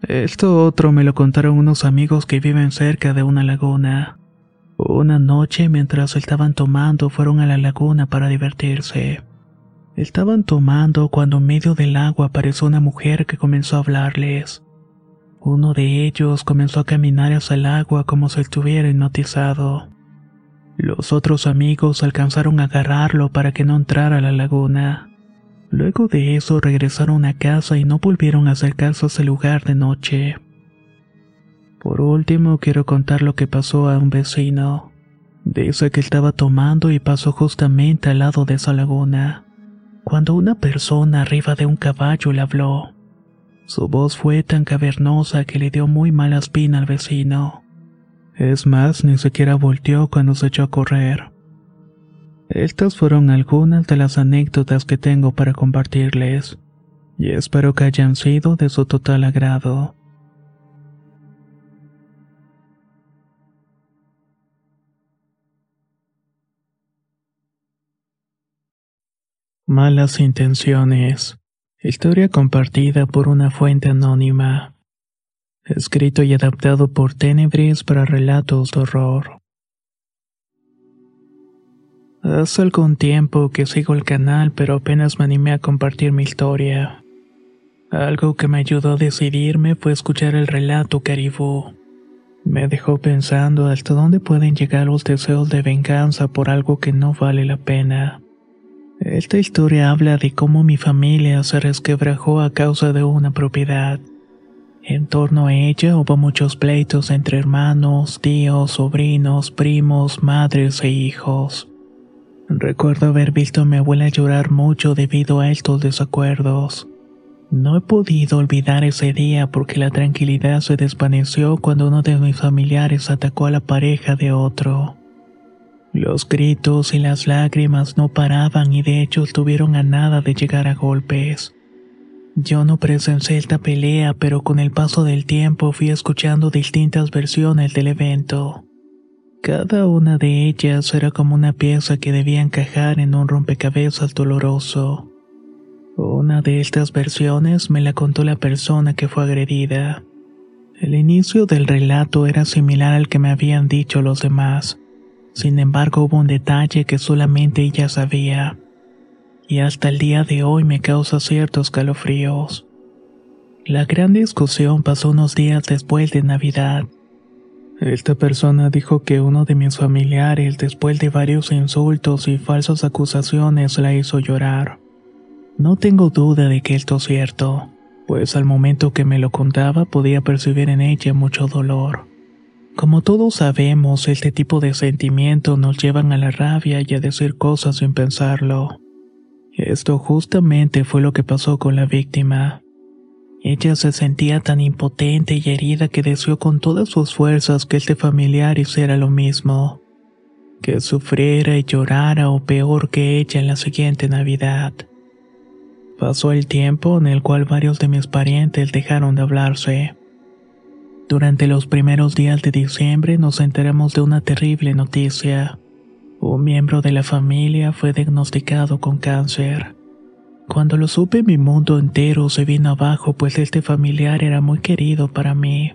Esto otro me lo contaron unos amigos que viven cerca de una laguna. Una noche, mientras estaban tomando, fueron a la laguna para divertirse. Estaban tomando cuando en medio del agua apareció una mujer que comenzó a hablarles. Uno de ellos comenzó a caminar hacia el agua como si estuviera hipnotizado. Los otros amigos alcanzaron a agarrarlo para que no entrara a la laguna. Luego de eso regresaron a casa y no volvieron a acercarse a ese lugar de noche. Por último, quiero contar lo que pasó a un vecino. Dice que estaba tomando y pasó justamente al lado de esa laguna, cuando una persona arriba de un caballo le habló. Su voz fue tan cavernosa que le dio muy mala espina al vecino. Es más, ni siquiera volteó cuando se echó a correr. Estas fueron algunas de las anécdotas que tengo para compartirles, y espero que hayan sido de su total agrado. Malas intenciones. Historia compartida por una fuente anónima. Escrito y adaptado por Tenebris para relatos de horror. Hace algún tiempo que sigo el canal, pero apenas me animé a compartir mi historia. Algo que me ayudó a decidirme fue escuchar el relato caribú. Me dejó pensando hasta dónde pueden llegar los deseos de venganza por algo que no vale la pena. Esta historia habla de cómo mi familia se resquebrajó a causa de una propiedad. En torno a ella hubo muchos pleitos entre hermanos, tíos, sobrinos, primos, madres e hijos. Recuerdo haber visto a mi abuela llorar mucho debido a estos desacuerdos. No he podido olvidar ese día porque la tranquilidad se desvaneció cuando uno de mis familiares atacó a la pareja de otro. Los gritos y las lágrimas no paraban y de hecho estuvieron a nada de llegar a golpes. Yo no presencié esta pelea, pero con el paso del tiempo fui escuchando distintas versiones del evento. Cada una de ellas era como una pieza que debía encajar en un rompecabezas doloroso. Una de estas versiones me la contó la persona que fue agredida. El inicio del relato era similar al que me habían dicho los demás. Sin embargo, hubo un detalle que solamente ella sabía. Y hasta el día de hoy me causa ciertos calofríos. La gran discusión pasó unos días después de Navidad. Esta persona dijo que uno de mis familiares, después de varios insultos y falsas acusaciones, la hizo llorar. No tengo duda de que esto es cierto, pues al momento que me lo contaba podía percibir en ella mucho dolor. Como todos sabemos, este tipo de sentimientos nos llevan a la rabia y a decir cosas sin pensarlo. Esto justamente fue lo que pasó con la víctima. Ella se sentía tan impotente y herida que deseó con todas sus fuerzas que este familiar hiciera lo mismo, que sufriera y llorara o peor que ella en la siguiente Navidad. Pasó el tiempo en el cual varios de mis parientes dejaron de hablarse. Durante los primeros días de diciembre nos enteramos de una terrible noticia. Un miembro de la familia fue diagnosticado con cáncer. Cuando lo supe mi mundo entero se vino abajo pues este familiar era muy querido para mí.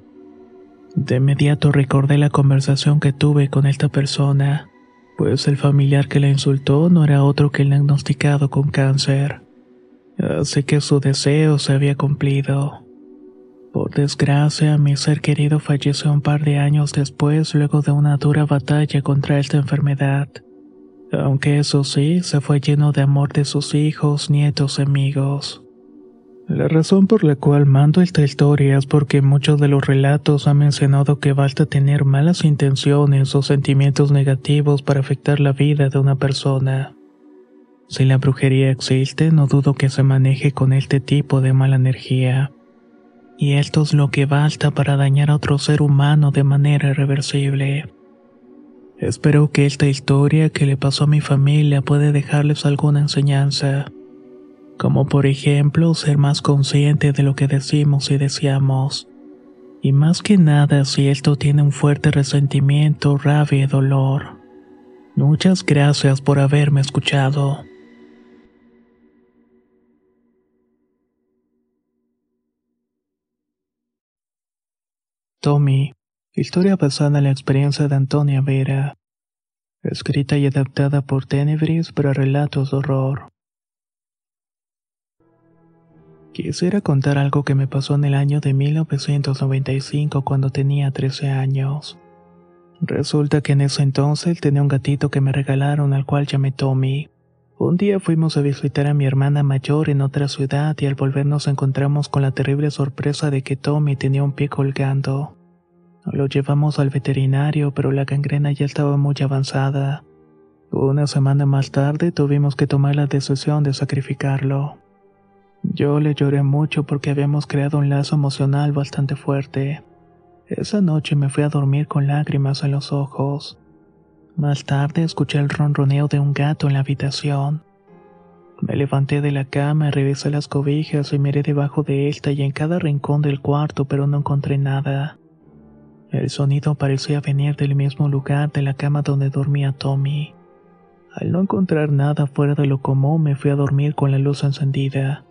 De inmediato recordé la conversación que tuve con esta persona, pues el familiar que la insultó no era otro que el diagnosticado con cáncer. Así que su deseo se había cumplido. Por desgracia, mi ser querido falleció un par de años después luego de una dura batalla contra esta enfermedad aunque eso sí, se fue lleno de amor de sus hijos, nietos amigos. La razón por la cual mando esta historia es porque muchos de los relatos han mencionado que basta tener malas intenciones o sentimientos negativos para afectar la vida de una persona. Si la brujería existe, no dudo que se maneje con este tipo de mala energía. Y esto es lo que basta para dañar a otro ser humano de manera irreversible. Espero que esta historia que le pasó a mi familia puede dejarles alguna enseñanza, como por ejemplo ser más consciente de lo que decimos y deseamos. Y más que nada si esto tiene un fuerte resentimiento, rabia y dolor. Muchas gracias por haberme escuchado. Tommy Historia basada en la experiencia de Antonia Vera. Escrita y adaptada por Tenebris para relatos de horror. Quisiera contar algo que me pasó en el año de 1995 cuando tenía 13 años. Resulta que en ese entonces tenía un gatito que me regalaron al cual llamé Tommy. Un día fuimos a visitar a mi hermana mayor en otra ciudad y al volver nos encontramos con la terrible sorpresa de que Tommy tenía un pie colgando. Lo llevamos al veterinario, pero la gangrena ya estaba muy avanzada. Una semana más tarde tuvimos que tomar la decisión de sacrificarlo. Yo le lloré mucho porque habíamos creado un lazo emocional bastante fuerte. Esa noche me fui a dormir con lágrimas en los ojos. Más tarde escuché el ronroneo de un gato en la habitación. Me levanté de la cama, revisé las cobijas y miré debajo de esta y en cada rincón del cuarto, pero no encontré nada. El sonido parecía venir del mismo lugar de la cama donde dormía Tommy. Al no encontrar nada fuera de lo común, me fui a dormir con la luz encendida,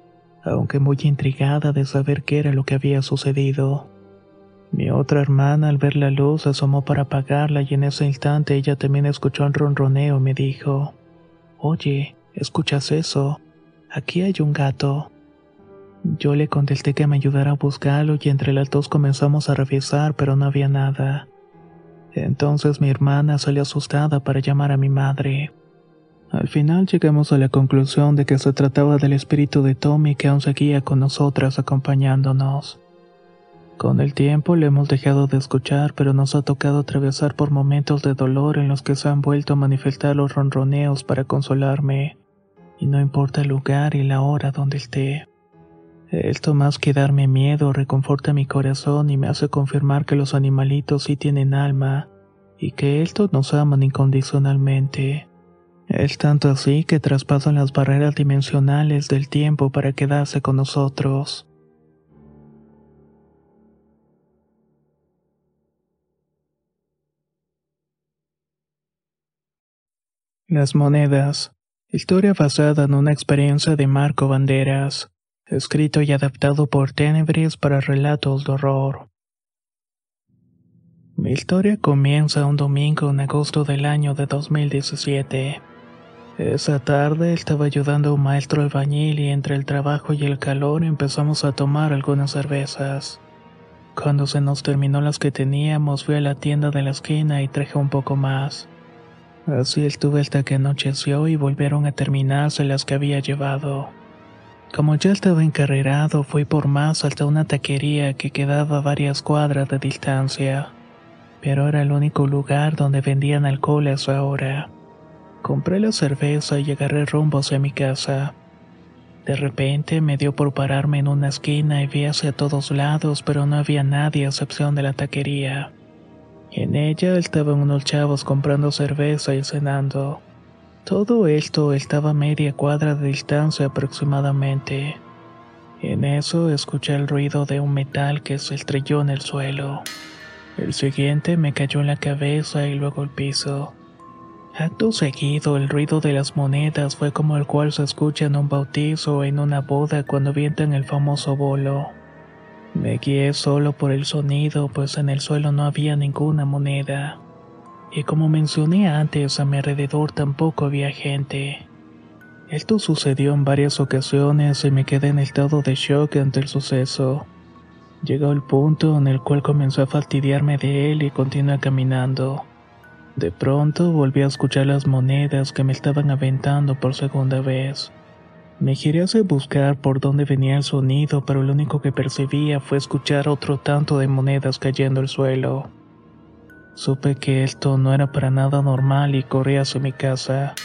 aunque muy intrigada de saber qué era lo que había sucedido. Mi otra hermana, al ver la luz, asomó para apagarla y en ese instante ella también escuchó un ronroneo y me dijo: Oye, ¿escuchas eso? Aquí hay un gato. Yo le contesté que me ayudara a buscarlo y entre las dos comenzamos a revisar, pero no había nada. Entonces mi hermana salió asustada para llamar a mi madre. Al final llegamos a la conclusión de que se trataba del espíritu de Tommy que aún seguía con nosotras acompañándonos. Con el tiempo le hemos dejado de escuchar, pero nos ha tocado atravesar por momentos de dolor en los que se han vuelto a manifestar los ronroneos para consolarme, y no importa el lugar y la hora donde esté. Esto más que darme miedo reconforta mi corazón y me hace confirmar que los animalitos sí tienen alma y que estos nos aman incondicionalmente. Es tanto así que traspasan las barreras dimensionales del tiempo para quedarse con nosotros. Las monedas. Historia basada en una experiencia de Marco Banderas escrito y adaptado por Tenebris para relatos de horror. Mi historia comienza un domingo en agosto del año de 2017. Esa tarde estaba ayudando a un maestro albañil y entre el trabajo y el calor empezamos a tomar algunas cervezas. Cuando se nos terminó las que teníamos, fui a la tienda de la esquina y traje un poco más. Así estuve hasta que anocheció y volvieron a terminarse las que había llevado. Como ya estaba encarrerado, fui por más hasta una taquería que quedaba a varias cuadras de distancia, pero era el único lugar donde vendían alcohol a esa hora. Compré la cerveza y agarré rumbo hacia mi casa. De repente me dio por pararme en una esquina y vi hacia todos lados, pero no había nadie a excepción de la taquería. En ella estaban unos chavos comprando cerveza y cenando. Todo esto estaba a media cuadra de distancia aproximadamente. En eso escuché el ruido de un metal que se estrelló en el suelo. El siguiente me cayó en la cabeza y luego el piso. Acto seguido, el ruido de las monedas fue como el cual se escucha en un bautizo o en una boda cuando vientan el famoso bolo. Me guié solo por el sonido, pues en el suelo no había ninguna moneda y como mencioné antes, a mi alrededor tampoco había gente. Esto sucedió en varias ocasiones y me quedé en estado de shock ante el suceso. Llegó el punto en el cual comenzó a fastidiarme de él y continué caminando. De pronto volví a escuchar las monedas que me estaban aventando por segunda vez. Me giré hacia buscar por dónde venía el sonido, pero lo único que percibía fue escuchar otro tanto de monedas cayendo al suelo. Supe que esto no era para nada normal y corrí hacia mi casa.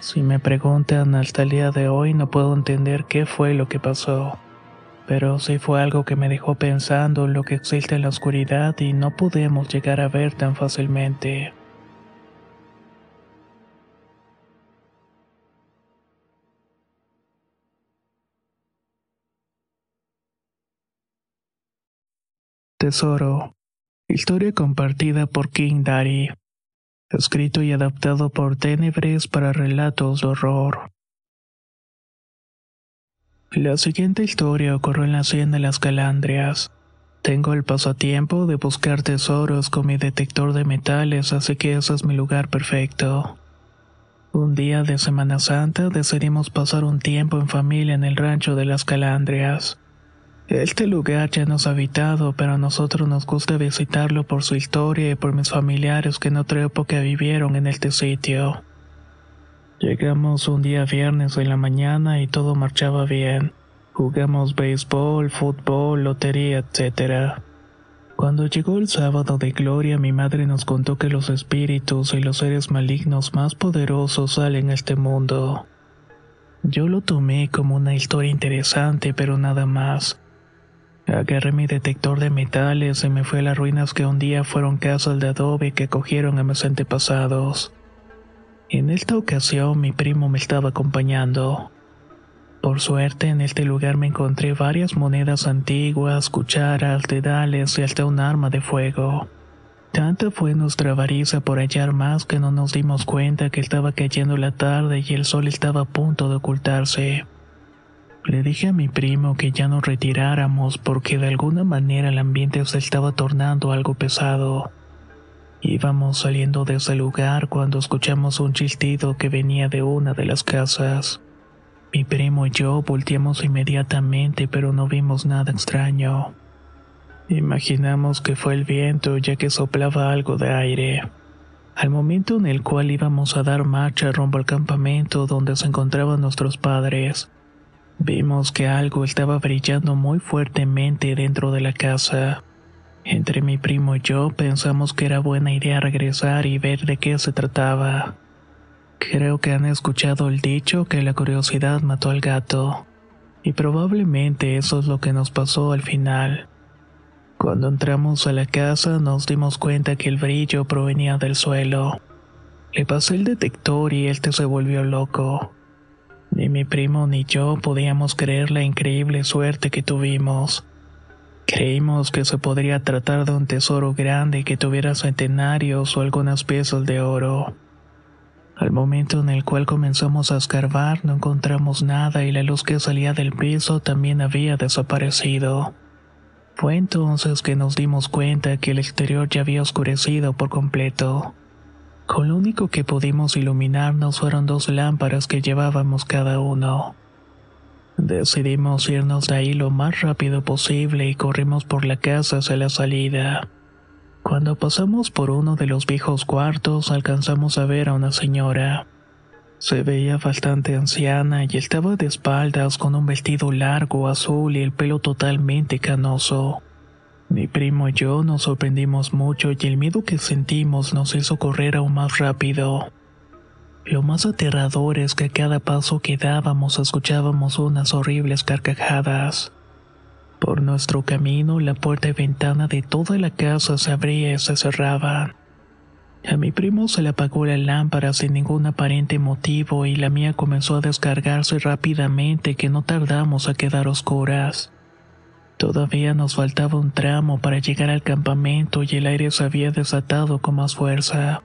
Si me preguntan hasta el día de hoy no puedo entender qué fue lo que pasó. Pero sí fue algo que me dejó pensando en lo que existe en la oscuridad y no podemos llegar a ver tan fácilmente. Tesoro. Historia compartida por King Daddy. Escrito y adaptado por Tenebres para relatos de horror. La siguiente historia ocurrió en la hacienda de las Calandrias. Tengo el pasatiempo de buscar tesoros con mi detector de metales, así que ese es mi lugar perfecto. Un día de Semana Santa decidimos pasar un tiempo en familia en el rancho de las Calandrias. Este lugar ya no es habitado, pero a nosotros nos gusta visitarlo por su historia y por mis familiares que en otra época vivieron en este sitio. Llegamos un día viernes en la mañana y todo marchaba bien. Jugamos béisbol, fútbol, lotería, etc. Cuando llegó el sábado de gloria, mi madre nos contó que los espíritus y los seres malignos más poderosos salen a este mundo. Yo lo tomé como una historia interesante, pero nada más. Agarré mi detector de metales y me fui a las ruinas que un día fueron casas de adobe que cogieron a mis antepasados. En esta ocasión mi primo me estaba acompañando. Por suerte en este lugar me encontré varias monedas antiguas, cucharas, dedales y hasta un arma de fuego. Tanta fue nuestra avaricia por hallar más que no nos dimos cuenta que estaba cayendo la tarde y el sol estaba a punto de ocultarse. Le dije a mi primo que ya nos retiráramos porque de alguna manera el ambiente se estaba tornando algo pesado. Íbamos saliendo de ese lugar cuando escuchamos un chiltido que venía de una de las casas. Mi primo y yo volteamos inmediatamente pero no vimos nada extraño. Imaginamos que fue el viento ya que soplaba algo de aire. Al momento en el cual íbamos a dar marcha rumbo al campamento donde se encontraban nuestros padres, vimos que algo estaba brillando muy fuertemente dentro de la casa. Entre mi primo y yo pensamos que era buena idea regresar y ver de qué se trataba. Creo que han escuchado el dicho que la curiosidad mató al gato, y probablemente eso es lo que nos pasó al final. Cuando entramos a la casa nos dimos cuenta que el brillo provenía del suelo. Le pasé el detector y este se volvió loco. Ni mi primo ni yo podíamos creer la increíble suerte que tuvimos. Creímos que se podría tratar de un tesoro grande que tuviera centenarios o algunas piezas de oro. Al momento en el cual comenzamos a escarbar no encontramos nada y la luz que salía del piso también había desaparecido. Fue entonces que nos dimos cuenta que el exterior ya había oscurecido por completo. Con lo único que pudimos iluminarnos fueron dos lámparas que llevábamos cada uno. Decidimos irnos de ahí lo más rápido posible y corrimos por la casa hacia la salida. Cuando pasamos por uno de los viejos cuartos alcanzamos a ver a una señora. Se veía bastante anciana y estaba de espaldas con un vestido largo azul y el pelo totalmente canoso. Mi primo y yo nos sorprendimos mucho y el miedo que sentimos nos hizo correr aún más rápido. Lo más aterrador es que a cada paso que dábamos escuchábamos unas horribles carcajadas. Por nuestro camino la puerta y ventana de toda la casa se abría y se cerraban. A mi primo se le apagó la lámpara sin ningún aparente motivo y la mía comenzó a descargarse rápidamente que no tardamos a quedar oscuras. Todavía nos faltaba un tramo para llegar al campamento y el aire se había desatado con más fuerza.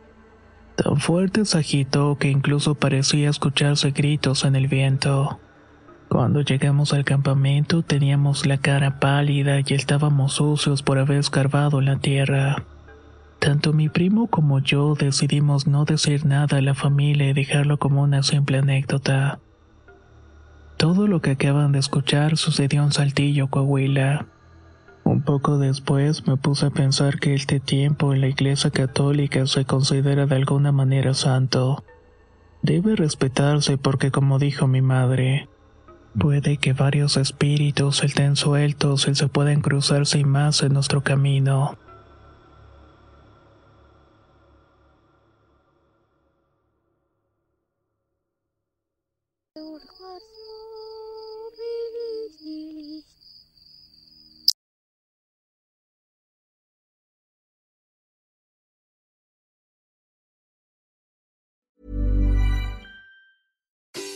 Tan fuerte se agitó que incluso parecía escucharse gritos en el viento. Cuando llegamos al campamento teníamos la cara pálida y estábamos sucios por haber escarbado la tierra. Tanto mi primo como yo decidimos no decir nada a la familia y dejarlo como una simple anécdota. Todo lo que acaban de escuchar sucedió en Saltillo, Coahuila. Un poco después me puse a pensar que este tiempo en la Iglesia Católica se considera de alguna manera santo. Debe respetarse porque como dijo mi madre, puede que varios espíritus estén sueltos y se pueden cruzar sin más en nuestro camino.